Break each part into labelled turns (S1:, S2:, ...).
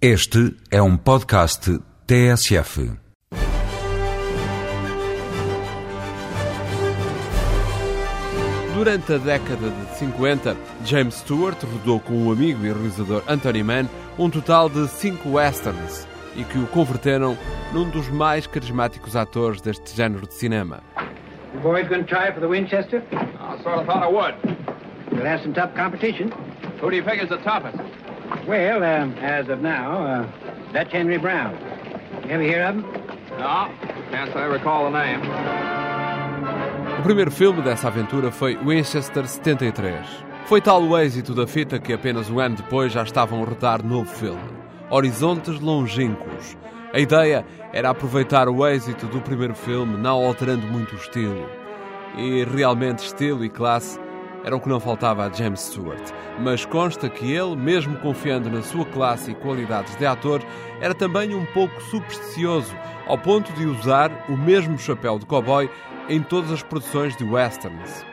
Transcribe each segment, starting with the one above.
S1: Este é um podcast TSF.
S2: Durante a década de 50, James Stewart rodou com um amigo e realizador Anthony Mann um total de cinco westerns e que o converteram num dos mais carismáticos atores deste género de cinema.
S3: You boys going to try for the Winchester?
S4: I sort of thought I would.
S3: You'll have some tough competition.
S4: Who do you figure's the toughest?
S3: Well, um, as of now, uh, Dutch Henry Brown. You ever hear of him?
S4: No, can't say I recall the name.
S2: O primeiro filme dessa aventura foi Winchester 73. Foi tal o êxito da fita que apenas um ano depois já estavam a rodar novo filme, Horizontes Longínquos. A ideia era aproveitar o êxito do primeiro filme, não alterando muito o estilo. E realmente estilo e classe era o que não faltava a James Stewart. Mas consta que ele, mesmo confiando na sua classe e qualidades de ator, era também um pouco supersticioso, ao ponto de usar o mesmo chapéu de cowboy em todas as produções de westerns.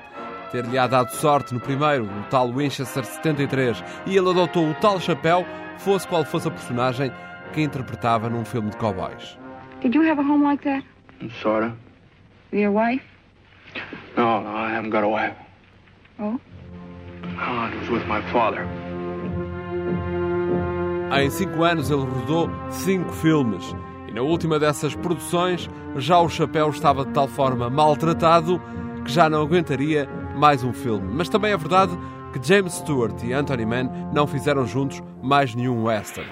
S2: Ter-lhe dado sorte no primeiro, o tal Winchester 73, e ele adotou o tal chapéu, fosse qual fosse a personagem que interpretava num filme de cowboys.
S5: Did you have a home like that?
S6: Sorta.
S5: With your wife?
S6: No, no, I haven't got a wife.
S2: Em cinco anos ele rodou cinco filmes e na última dessas produções já o chapéu estava de tal forma maltratado que já não aguentaria mais um filme. Mas também é verdade que James Stewart e Anthony Mann não fizeram juntos mais nenhum western.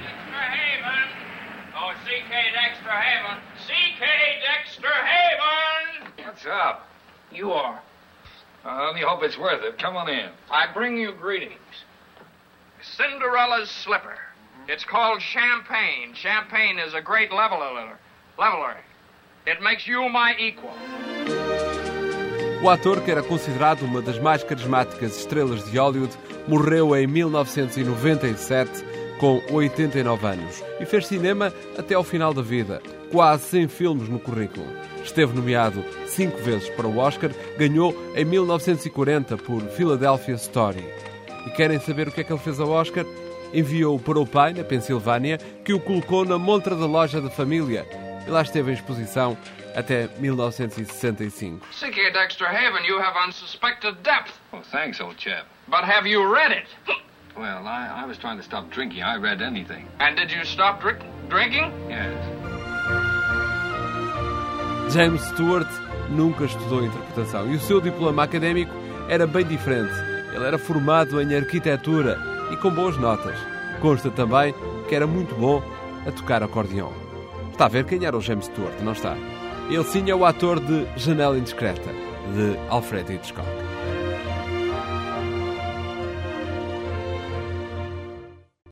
S7: Dexter Haven. Oh.
S4: What's up?
S7: You are.
S4: I only hope it's worth it. Come on in.
S7: I bring you greetings. Cinderella's slipper. It's called champagne. Champagne is a great leveler. Leveler. It makes you my equal.
S2: O ator, que era considerado uma das mais carismáticas estrelas de Hollywood, morreu em 1997 com 89 anos e fez cinema até ao final da vida, quase 100 filmes no currículo. Esteve nomeado cinco vezes para o Oscar, ganhou em 1940 por Philadelphia Story. E querem saber o que é que ele fez ao Oscar? Enviou-o para o pai, na Pensilvânia, que o colocou na montra da loja da família. E lá esteve em exposição até 1965.
S7: C.K. Dexter Haven, you have unsuspected depth.
S4: Oh, thanks, old chap.
S7: But have you read it?
S4: Well, I, I was trying to stop drinking. I read anything.
S7: And did you stop drink- drinking?
S4: Yes.
S2: James Stewart nunca estudou interpretação e o seu diploma académico era bem diferente. Ele era formado em arquitetura e com boas notas. Consta também que era muito bom a tocar acordeão. Está a ver quem era o James Stewart, não está? Ele sim é o ator de Janela Indiscreta, de Alfred Hitchcock.